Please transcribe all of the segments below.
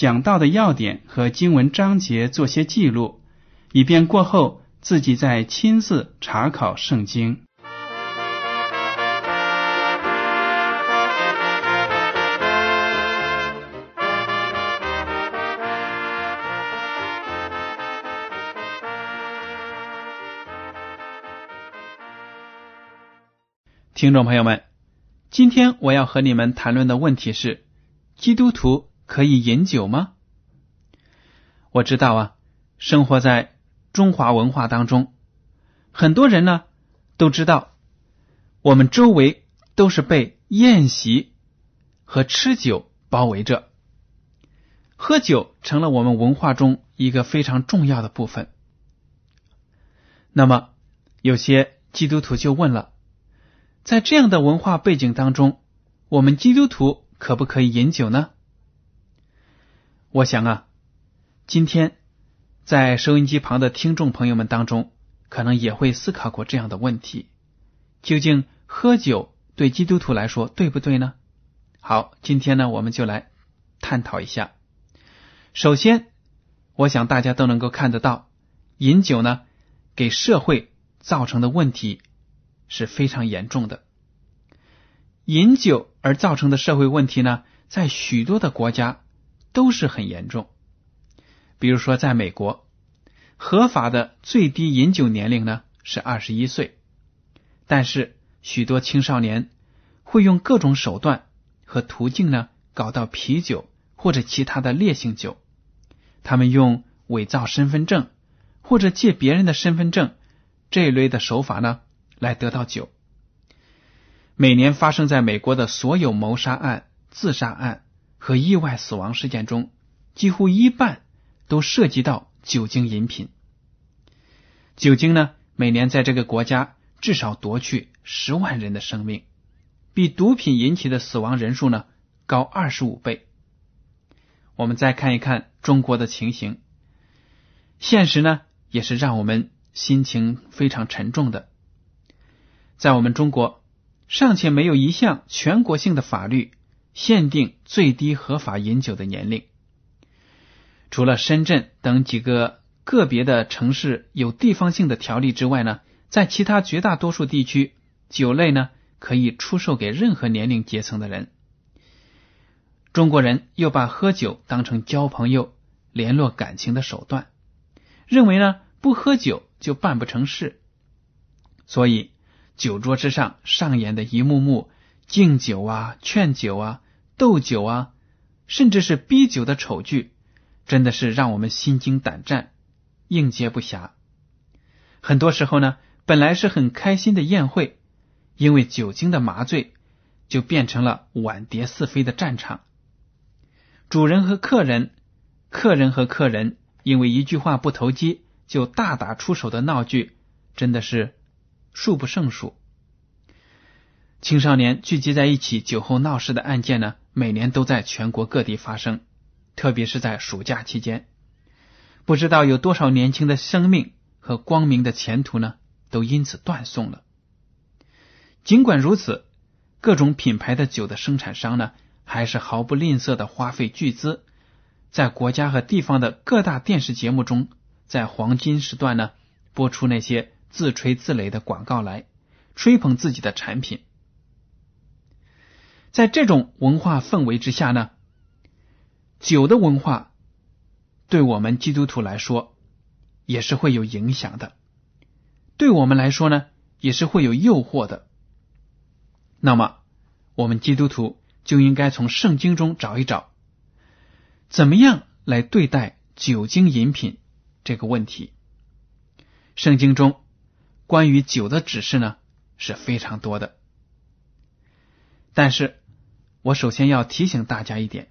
讲到的要点和经文章节做些记录，以便过后自己再亲自查考圣经。听众朋友们，今天我要和你们谈论的问题是：基督徒可以饮酒吗？我知道啊，生活在中华文化当中，很多人呢都知道，我们周围都是被宴席和吃酒包围着，喝酒成了我们文化中一个非常重要的部分。那么，有些基督徒就问了。在这样的文化背景当中，我们基督徒可不可以饮酒呢？我想啊，今天在收音机旁的听众朋友们当中，可能也会思考过这样的问题：究竟喝酒对基督徒来说对不对呢？好，今天呢，我们就来探讨一下。首先，我想大家都能够看得到，饮酒呢给社会造成的问题。是非常严重的。饮酒而造成的社会问题呢，在许多的国家都是很严重。比如说，在美国，合法的最低饮酒年龄呢是二十一岁，但是许多青少年会用各种手段和途径呢搞到啤酒或者其他的烈性酒。他们用伪造身份证或者借别人的身份证这一类的手法呢。来得到酒。每年发生在美国的所有谋杀案、自杀案和意外死亡事件中，几乎一半都涉及到酒精饮品。酒精呢，每年在这个国家至少夺去十万人的生命，比毒品引起的死亡人数呢高二十五倍。我们再看一看中国的情形，现实呢也是让我们心情非常沉重的。在我们中国，尚且没有一项全国性的法律限定最低合法饮酒的年龄。除了深圳等几个个别的城市有地方性的条例之外呢，在其他绝大多数地区，酒类呢可以出售给任何年龄阶层的人。中国人又把喝酒当成交朋友、联络感情的手段，认为呢不喝酒就办不成事，所以。酒桌之上上演的一幕幕敬酒啊、劝酒啊、斗酒啊，甚至是逼酒的丑剧，真的是让我们心惊胆战、应接不暇。很多时候呢，本来是很开心的宴会，因为酒精的麻醉，就变成了碗碟四飞的战场。主人和客人、客人和客人，因为一句话不投机就大打出手的闹剧，真的是。数不胜数，青少年聚集在一起酒后闹事的案件呢，每年都在全国各地发生，特别是在暑假期间，不知道有多少年轻的生命和光明的前途呢，都因此断送了。尽管如此，各种品牌的酒的生产商呢，还是毫不吝啬的花费巨资，在国家和地方的各大电视节目中，在黄金时段呢，播出那些。自吹自擂的广告来吹捧自己的产品，在这种文化氛围之下呢，酒的文化对我们基督徒来说也是会有影响的，对我们来说呢也是会有诱惑的。那么，我们基督徒就应该从圣经中找一找，怎么样来对待酒精饮品这个问题。圣经中关于酒的指示呢是非常多的，但是我首先要提醒大家一点：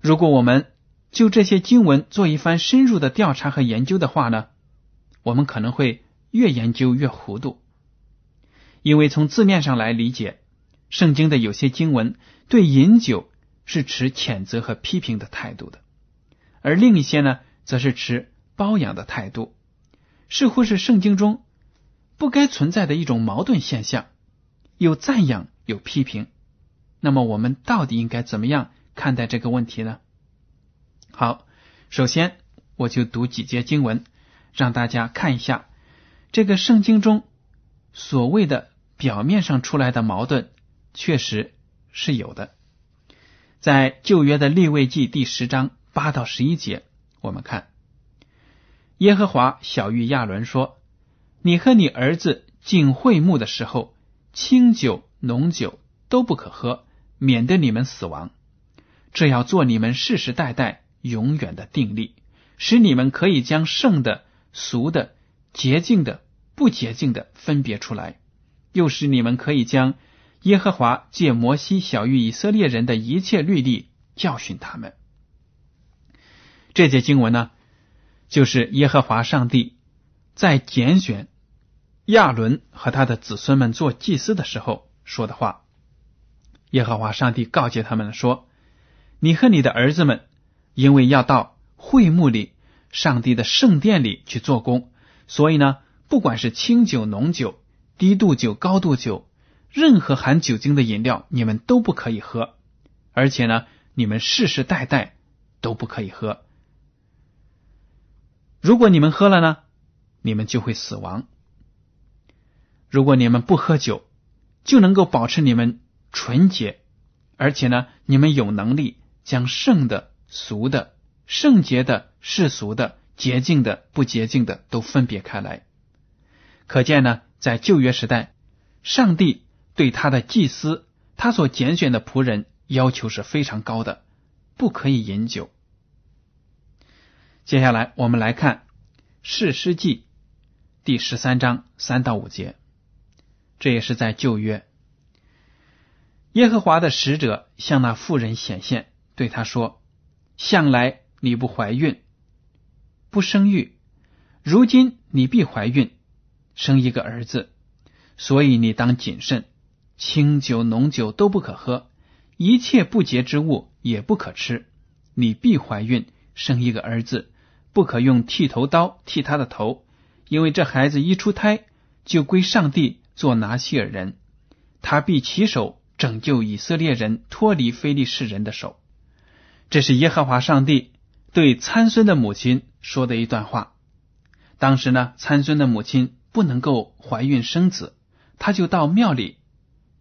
如果我们就这些经文做一番深入的调查和研究的话呢，我们可能会越研究越糊涂。因为从字面上来理解，圣经的有些经文对饮酒是持谴责和批评的态度的，而另一些呢，则是持包养的态度，似乎是圣经中不该存在的一种矛盾现象，有赞扬有批评。那么，我们到底应该怎么样看待这个问题呢？好，首先我就读几节经文，让大家看一下这个圣经中所谓的。表面上出来的矛盾确实是有的。在旧约的立位记第十章八到十一节，我们看耶和华小玉亚伦说：“你和你儿子进会幕的时候，清酒浓酒都不可喝，免得你们死亡。这要做你们世世代代永远的定力，使你们可以将圣的、俗的、洁净的、不洁净的分别出来。”又使你们可以将耶和华借摩西小谕以色列人的一切律例教训他们。这节经文呢，就是耶和华上帝在拣选亚伦和他的子孙们做祭司的时候说的话。耶和华上帝告诫他们说：“你和你的儿子们，因为要到会幕里、上帝的圣殿里去做工，所以呢，不管是清酒、浓酒。”低度酒、高度酒，任何含酒精的饮料，你们都不可以喝。而且呢，你们世世代代都不可以喝。如果你们喝了呢，你们就会死亡。如果你们不喝酒，就能够保持你们纯洁，而且呢，你们有能力将圣的、俗的、圣洁的、世俗的、洁净的、不洁净的都分别开来。可见呢。在旧约时代，上帝对他的祭司、他所拣选的仆人要求是非常高的，不可以饮酒。接下来，我们来看《士师记》第十三章三到五节，这也是在旧约。耶和华的使者向那妇人显现，对他说：“向来你不怀孕，不生育，如今你必怀孕。”生一个儿子，所以你当谨慎，清酒浓酒都不可喝，一切不洁之物也不可吃。你必怀孕，生一个儿子，不可用剃头刀剃他的头，因为这孩子一出胎就归上帝做拿西尔人，他必起手拯救以色列人脱离非利士人的手。这是耶和华上帝对参孙的母亲说的一段话。当时呢，参孙的母亲。不能够怀孕生子，他就到庙里，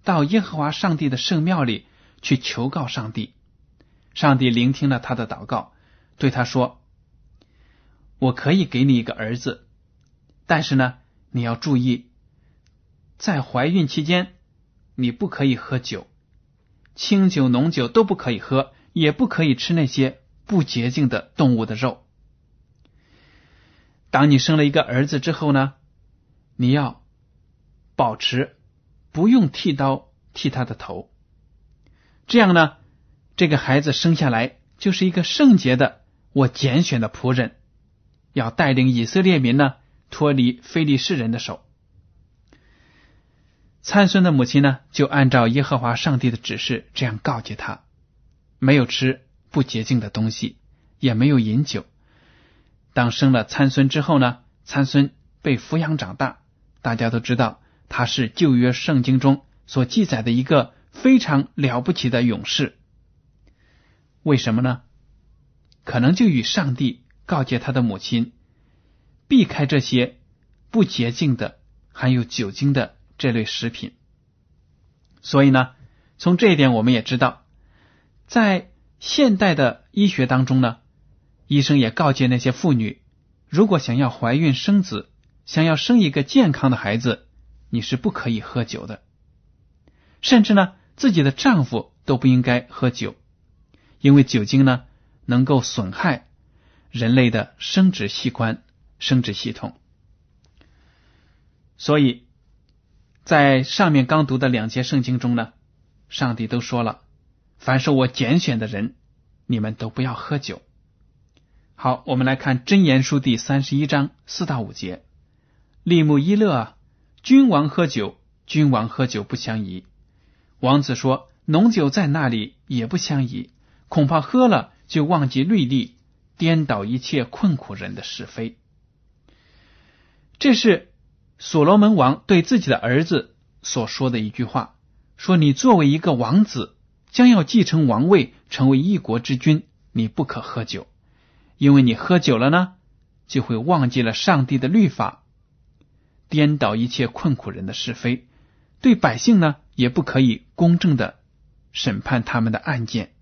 到耶和华上帝的圣庙里去求告上帝。上帝聆听了他的祷告，对他说：“我可以给你一个儿子，但是呢，你要注意，在怀孕期间，你不可以喝酒，清酒、浓酒都不可以喝，也不可以吃那些不洁净的动物的肉。当你生了一个儿子之后呢？”你要保持不用剃刀剃他的头，这样呢，这个孩子生下来就是一个圣洁的我拣选的仆人，要带领以色列民呢脱离非利士人的手。参孙的母亲呢，就按照耶和华上帝的指示这样告诫他：没有吃不洁净的东西，也没有饮酒。当生了参孙之后呢，参孙被抚养长大。大家都知道，他是旧约圣经中所记载的一个非常了不起的勇士。为什么呢？可能就与上帝告诫他的母亲避开这些不洁净的、含有酒精的这类食品。所以呢，从这一点我们也知道，在现代的医学当中呢，医生也告诫那些妇女，如果想要怀孕生子，想要生一个健康的孩子，你是不可以喝酒的。甚至呢，自己的丈夫都不应该喝酒，因为酒精呢能够损害人类的生殖器官、生殖系统。所以，在上面刚读的两节圣经中呢，上帝都说了：“凡是我拣选的人，你们都不要喝酒。”好，我们来看《真言书》第三十一章四到五节：“利木伊勒，君王喝酒，君王喝酒不相宜。王子说，浓酒在那里也不相宜，恐怕喝了就忘记律例，颠倒一切困苦人的是非。”这是所罗门王对自己的儿子所说的一句话：“说你作为一个王子，将要继承王位，成为一国之君，你不可喝酒。”因为你喝酒了呢，就会忘记了上帝的律法，颠倒一切困苦人的是非，对百姓呢也不可以公正的审判他们的案件。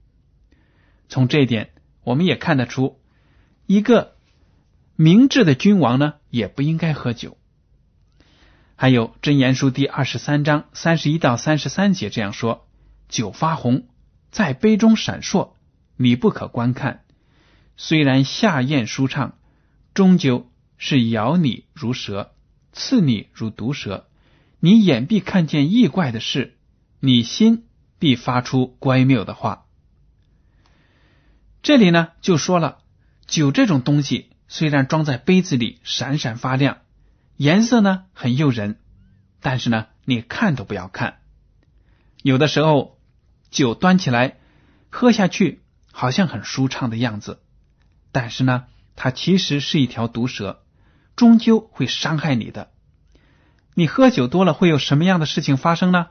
从这一点，我们也看得出，一个明智的君王呢也不应该喝酒。还有《真言书》第二十三章三十一到三十三节这样说：“酒发红，在杯中闪烁，你不可观看。”虽然下咽舒畅，终究是咬你如蛇，刺你如毒蛇。你眼必看见异怪的事，你心必发出乖谬的话。这里呢，就说了酒这种东西，虽然装在杯子里闪闪发亮，颜色呢很诱人，但是呢，你看都不要看。有的时候，酒端起来喝下去，好像很舒畅的样子。但是呢，它其实是一条毒蛇，终究会伤害你的。你喝酒多了会有什么样的事情发生呢？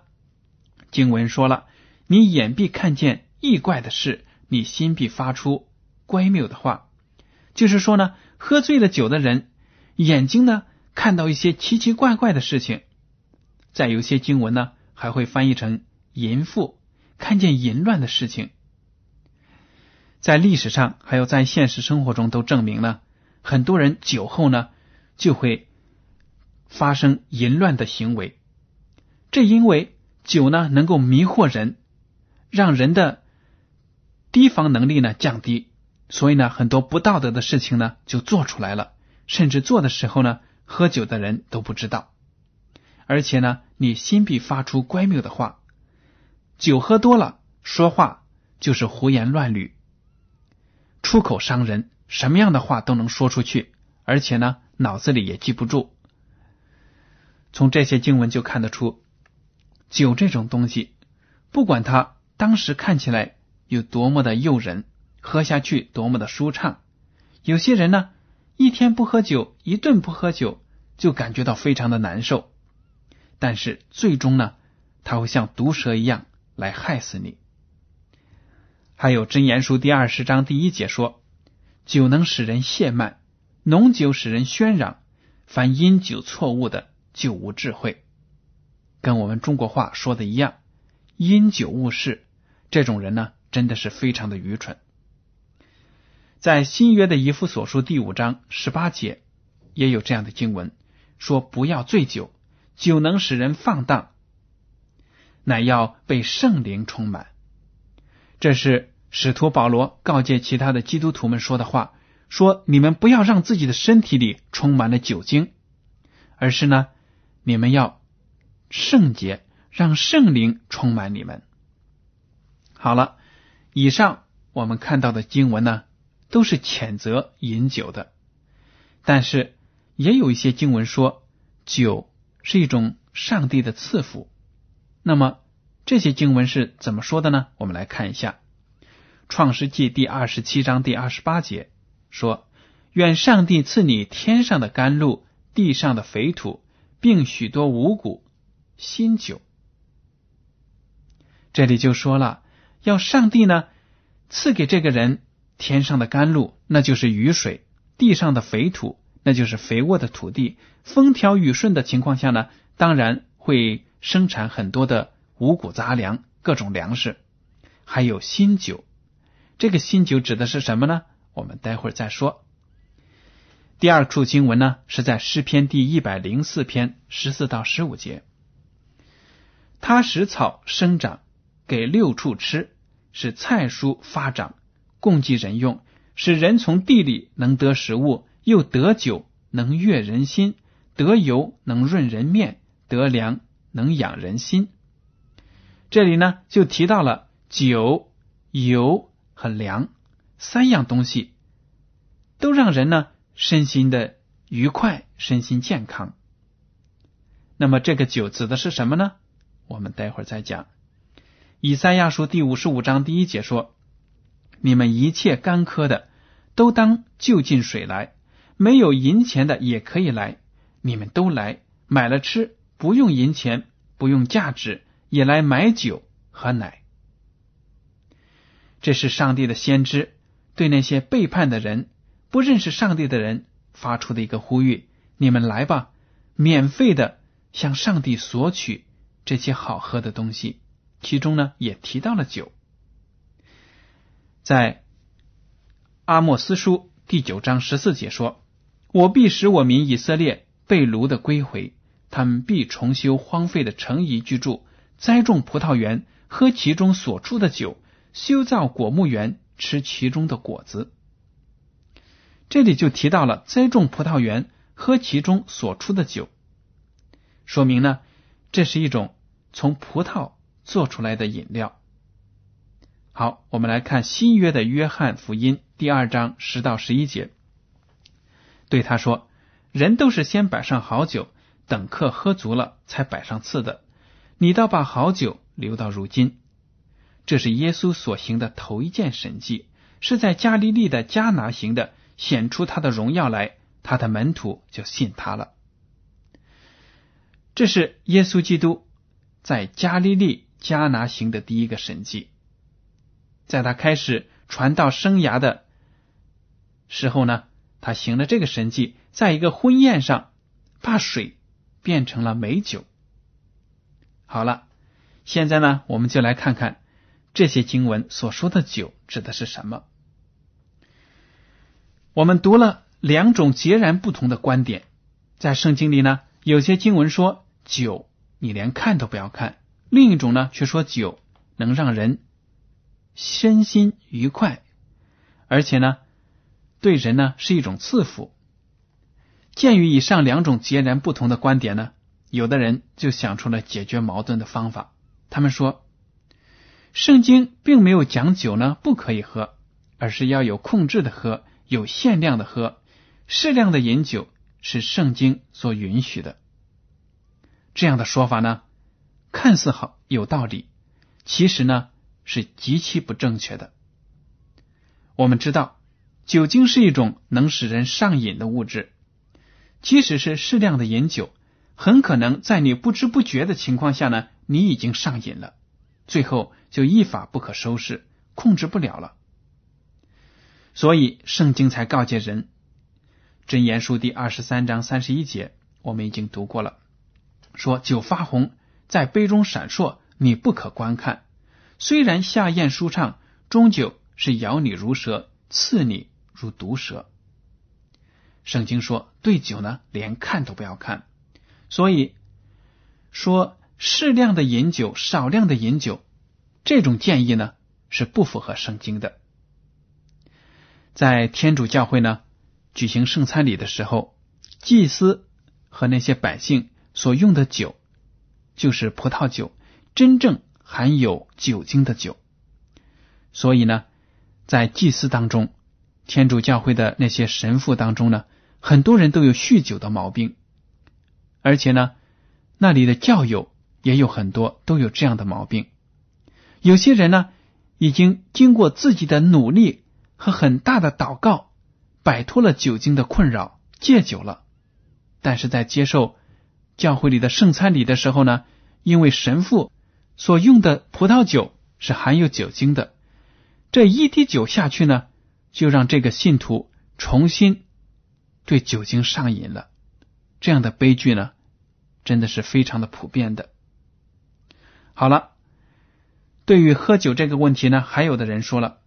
经文说了，你眼必看见异怪的事，你心必发出乖谬的话。就是说呢，喝醉了酒的人，眼睛呢看到一些奇奇怪怪的事情。在有些经文呢，还会翻译成淫妇看见淫乱的事情。在历史上，还有在现实生活中，都证明了很多人酒后呢就会发生淫乱的行为。这因为酒呢能够迷惑人，让人的提防能力呢降低，所以呢很多不道德的事情呢就做出来了，甚至做的时候呢喝酒的人都不知道。而且呢，你心必发出乖谬的话，酒喝多了说话就是胡言乱语。出口伤人，什么样的话都能说出去，而且呢，脑子里也记不住。从这些经文就看得出，酒这种东西，不管它当时看起来有多么的诱人，喝下去多么的舒畅，有些人呢，一天不喝酒，一顿不喝酒，就感觉到非常的难受。但是最终呢，他会像毒蛇一样来害死你。还有《真言书》第二十章第一节说：“酒能使人懈慢，浓酒使人喧嚷。凡因酒错误的，就无智慧。”跟我们中国话说的一样，“因酒误事”，这种人呢，真的是非常的愚蠢。在新约的以弗所书第五章十八节也有这样的经文，说：“不要醉酒，酒能使人放荡，乃要被圣灵充满。”这是。使徒保罗告诫其他的基督徒们说的话：“说你们不要让自己的身体里充满了酒精，而是呢，你们要圣洁，让圣灵充满你们。”好了，以上我们看到的经文呢，都是谴责饮酒的，但是也有一些经文说酒是一种上帝的赐福。那么这些经文是怎么说的呢？我们来看一下。创世纪第二十七章第二十八节说：“愿上帝赐你天上的甘露，地上的肥土，并许多五谷、新酒。”这里就说了，要上帝呢赐给这个人天上的甘露，那就是雨水；地上的肥土，那就是肥沃的土地。风调雨顺的情况下呢，当然会生产很多的五谷杂粮，各种粮食，还有新酒。这个新酒指的是什么呢？我们待会儿再说。第二处经文呢，是在诗篇第一百零四篇十四到十五节。他使草生长，给六畜吃，使菜蔬发长，供给人用，使人从地里能得食物，又得酒，能悦人心；得油，能润人面；得粮，能养人心。这里呢，就提到了酒、油和粮三样东西，都让人呢。身心的愉快，身心健康。那么这个酒指的是什么呢？我们待会儿再讲。以赛亚书第五十五章第一节说：“你们一切干渴的，都当就近水来；没有银钱的也可以来，你们都来买了吃，不用银钱，不用价值，也来买酒和奶。”这是上帝的先知对那些背叛的人。不认识上帝的人发出的一个呼吁：你们来吧，免费的向上帝索取这些好喝的东西。其中呢，也提到了酒。在阿莫斯书第九章十四节说：“我必使我民以色列被掳的归回，他们必重修荒废的城邑居住，栽种葡萄园，喝其中所出的酒，修造果木园，吃其中的果子。”这里就提到了栽种葡萄园，喝其中所出的酒，说明呢，这是一种从葡萄做出来的饮料。好，我们来看新约的约翰福音第二章十到十一节，对他说：“人都是先摆上好酒，等客喝足了，才摆上次的。你倒把好酒留到如今。”这是耶稣所行的头一件神迹，是在加利利的迦拿行的。显出他的荣耀来，他的门徒就信他了。这是耶稣基督在加利利迦拿行的第一个神迹。在他开始传道生涯的时候呢，他行了这个神迹，在一个婚宴上把水变成了美酒。好了，现在呢，我们就来看看这些经文所说的酒指的是什么。我们读了两种截然不同的观点，在圣经里呢，有些经文说酒你连看都不要看，另一种呢却说酒能让人身心愉快，而且呢对人呢是一种赐福。鉴于以上两种截然不同的观点呢，有的人就想出了解决矛盾的方法。他们说，圣经并没有讲酒呢不可以喝，而是要有控制的喝。有限量的喝，适量的饮酒是圣经所允许的。这样的说法呢，看似好有道理，其实呢是极其不正确的。我们知道，酒精是一种能使人上瘾的物质，即使是适量的饮酒，很可能在你不知不觉的情况下呢，你已经上瘾了，最后就一发不可收拾，控制不了了。所以，圣经才告诫人，《真言书》第二十三章三十一节，我们已经读过了。说酒发红，在杯中闪烁，你不可观看。虽然下咽舒畅，终究是咬你如蛇，刺你如毒蛇。圣经说，对酒呢，连看都不要看。所以说，适量的饮酒，少量的饮酒，这种建议呢，是不符合圣经的。在天主教会呢，举行圣餐礼的时候，祭司和那些百姓所用的酒就是葡萄酒，真正含有酒精的酒。所以呢，在祭司当中，天主教会的那些神父当中呢，很多人都有酗酒的毛病，而且呢，那里的教友也有很多都有这样的毛病。有些人呢，已经经过自己的努力。和很大的祷告，摆脱了酒精的困扰，戒酒了。但是在接受教会里的圣餐礼的时候呢，因为神父所用的葡萄酒是含有酒精的，这一滴酒下去呢，就让这个信徒重新对酒精上瘾了。这样的悲剧呢，真的是非常的普遍的。好了，对于喝酒这个问题呢，还有的人说了。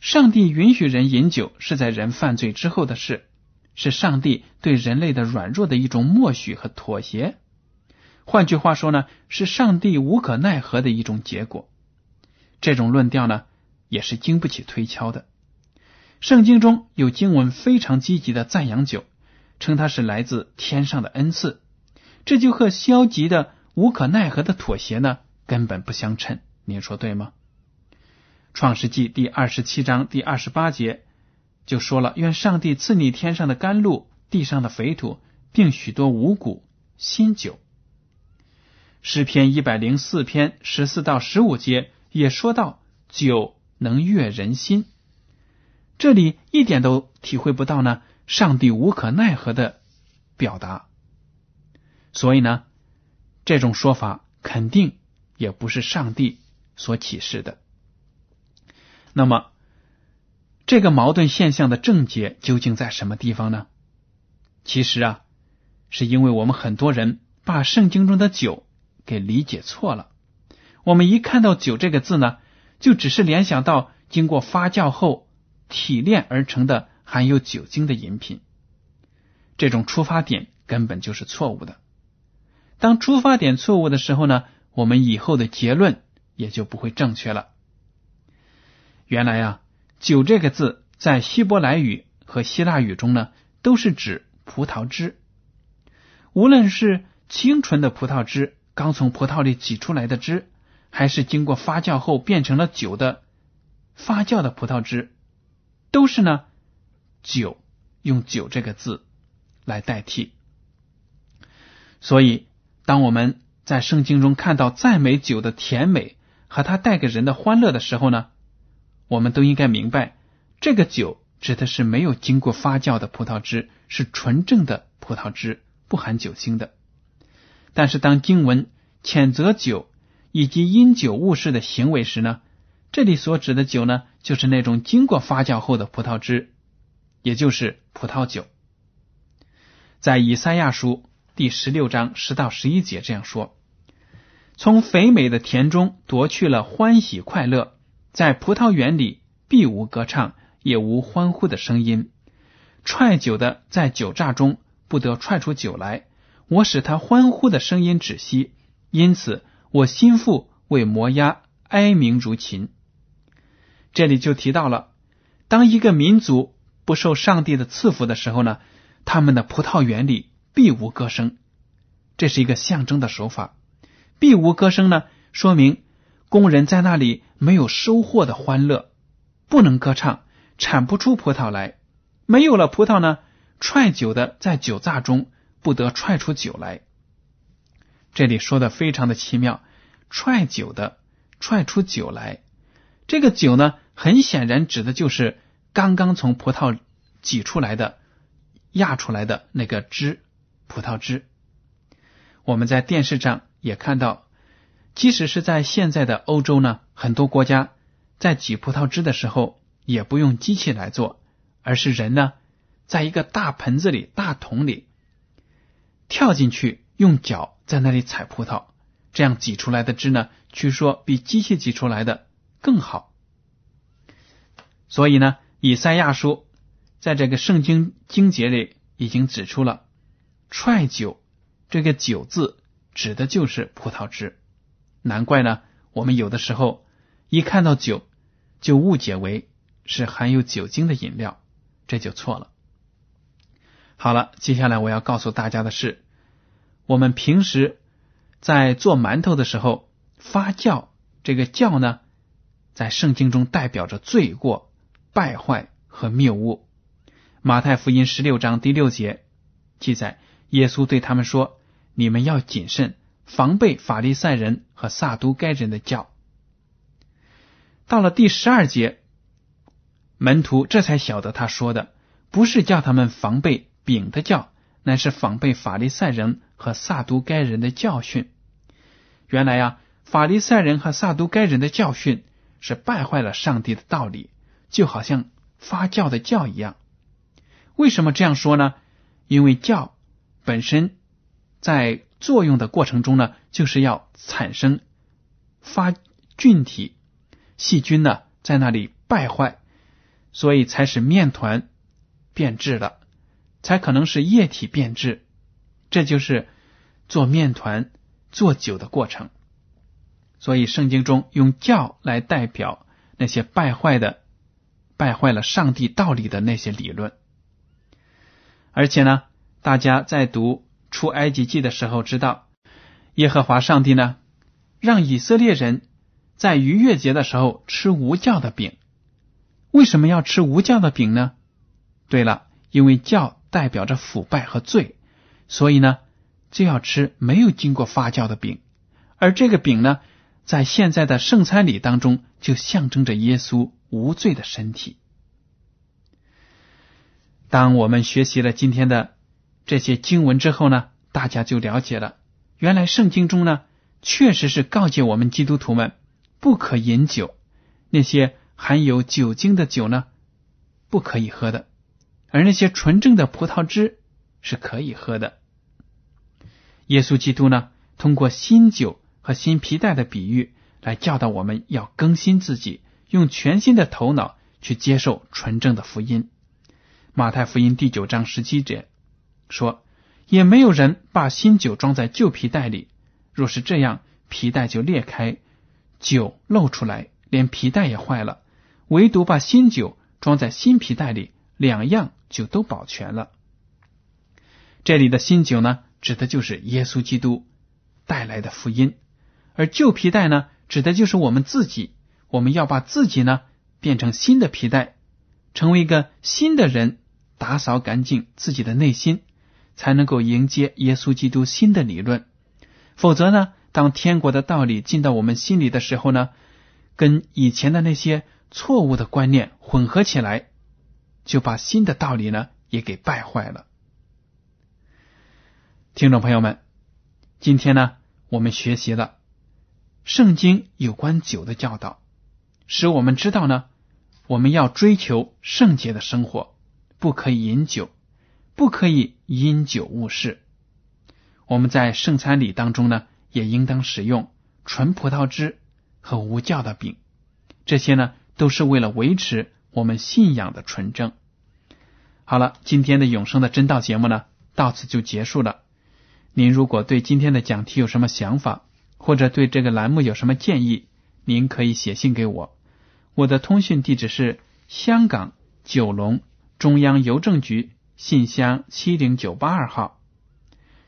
上帝允许人饮酒是在人犯罪之后的事，是上帝对人类的软弱的一种默许和妥协。换句话说呢，是上帝无可奈何的一种结果。这种论调呢，也是经不起推敲的。圣经中有经文非常积极的赞扬酒，称它是来自天上的恩赐，这就和消极的无可奈何的妥协呢，根本不相称。您说对吗？创世纪第二十七章第二十八节就说了：“愿上帝赐你天上的甘露，地上的肥土，并许多五谷新酒。”诗篇一百零四篇十四到十五节也说到：“酒能悦人心。”这里一点都体会不到呢，上帝无可奈何的表达。所以呢，这种说法肯定也不是上帝所启示的。那么，这个矛盾现象的症结究竟在什么地方呢？其实啊，是因为我们很多人把圣经中的酒给理解错了。我们一看到“酒”这个字呢，就只是联想到经过发酵后提炼而成的含有酒精的饮品。这种出发点根本就是错误的。当出发点错误的时候呢，我们以后的结论也就不会正确了。原来啊，酒这个字在希伯来语和希腊语中呢，都是指葡萄汁。无论是清纯的葡萄汁，刚从葡萄里挤出来的汁，还是经过发酵后变成了酒的发酵的葡萄汁，都是呢酒用酒这个字来代替。所以，当我们在圣经中看到赞美酒的甜美和它带给人的欢乐的时候呢？我们都应该明白，这个酒指的是没有经过发酵的葡萄汁，是纯正的葡萄汁，不含酒精的。但是，当经文谴责酒以及因酒误事的行为时呢，这里所指的酒呢，就是那种经过发酵后的葡萄汁，也就是葡萄酒。在以赛亚书第十六章十到十一节这样说：“从肥美的田中夺去了欢喜快乐。”在葡萄园里，必无歌唱，也无欢呼的声音。踹酒的在酒榨中不得踹出酒来，我使他欢呼的声音止息。因此，我心腹为摩押哀鸣如琴。这里就提到了，当一个民族不受上帝的赐福的时候呢，他们的葡萄园里必无歌声。这是一个象征的手法。必无歌声呢，说明。工人在那里没有收获的欢乐，不能歌唱，产不出葡萄来。没有了葡萄呢，踹酒的在酒榨中不得踹出酒来。这里说的非常的奇妙，踹酒的踹出酒来，这个酒呢，很显然指的就是刚刚从葡萄挤出来的、压出来的那个汁，葡萄汁。我们在电视上也看到。即使是在现在的欧洲呢，很多国家在挤葡萄汁的时候也不用机器来做，而是人呢，在一个大盆子里、大桶里跳进去，用脚在那里踩葡萄，这样挤出来的汁呢，据说比机器挤出来的更好。所以呢，以赛亚书在这个圣经经节里已经指出了“踹酒”这个“酒”字指的就是葡萄汁。难怪呢，我们有的时候一看到酒就误解为是含有酒精的饮料，这就错了。好了，接下来我要告诉大家的是，我们平时在做馒头的时候发酵，这个酵呢，在圣经中代表着罪过、败坏和谬误。马太福音十六章第六节记载，耶稣对他们说：“你们要谨慎。”防备法利赛人和撒都该人的教。到了第十二节，门徒这才晓得他说的不是叫他们防备丙的教，乃是防备法利赛人和撒都该人的教训。原来呀，法利赛人和撒都该人的教训是败坏了上帝的道理，就好像发酵的酵一样。为什么这样说呢？因为酵本身在。作用的过程中呢，就是要产生发菌体、细菌呢，在那里败坏，所以才使面团变质了，才可能是液体变质。这就是做面团、做酒的过程。所以圣经中用教来代表那些败坏的、败坏了上帝道理的那些理论。而且呢，大家在读出埃及记的时候知道，耶和华上帝呢，让以色列人在逾越节的时候吃无酵的饼。为什么要吃无酵的饼呢？对了，因为酵代表着腐败和罪，所以呢，就要吃没有经过发酵的饼。而这个饼呢，在现在的圣餐礼当中，就象征着耶稣无罪的身体。当我们学习了今天的这些经文之后呢，大家就了解了，原来圣经中呢确实是告诫我们基督徒们不可饮酒，那些含有酒精的酒呢不可以喝的，而那些纯正的葡萄汁是可以喝的。耶稣基督呢通过新酒和新皮带的比喻来教导我们要更新自己，用全新的头脑去接受纯正的福音。马太福音第九章十七节说：“也没有人把新酒装在旧皮袋里，若是这样，皮袋就裂开，酒漏出来，连皮袋也坏了。唯独把新酒装在新皮袋里，两样就都保全了。”这里的新酒呢，指的就是耶稣基督带来的福音；而旧皮带呢，指的就是我们自己。我们要把自己呢变成新的皮带，成为一个新的人。打扫干净自己的内心，才能够迎接耶稣基督新的理论。否则呢，当天国的道理进到我们心里的时候呢，跟以前的那些错误的观念混合起来，就把新的道理呢也给败坏了。听众朋友们，今天呢，我们学习了圣经有关酒的教导，使我们知道呢，我们要追求圣洁的生活。不可以饮酒，不可以因酒误事。我们在圣餐礼当中呢，也应当使用纯葡萄汁和无酵的饼。这些呢，都是为了维持我们信仰的纯正。好了，今天的永生的真道节目呢，到此就结束了。您如果对今天的讲题有什么想法，或者对这个栏目有什么建议，您可以写信给我。我的通讯地址是香港九龙。中央邮政局信箱七零九八二号，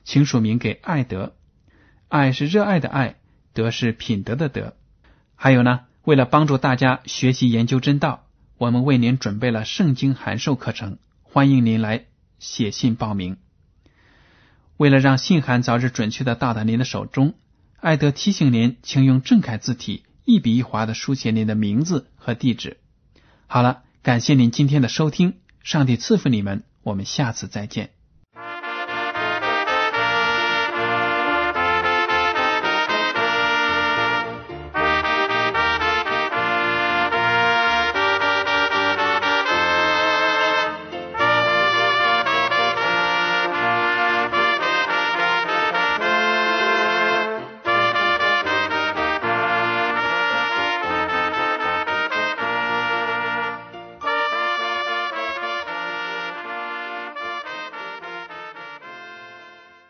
请署名给爱德。爱是热爱的爱，德是品德的德。还有呢，为了帮助大家学习研究真道，我们为您准备了圣经函授课程，欢迎您来写信报名。为了让信函早日准确的到达您的手中，艾德提醒您，请用正楷字体一笔一划的书写您的名字和地址。好了，感谢您今天的收听。上帝赐福你们，我们下次再见。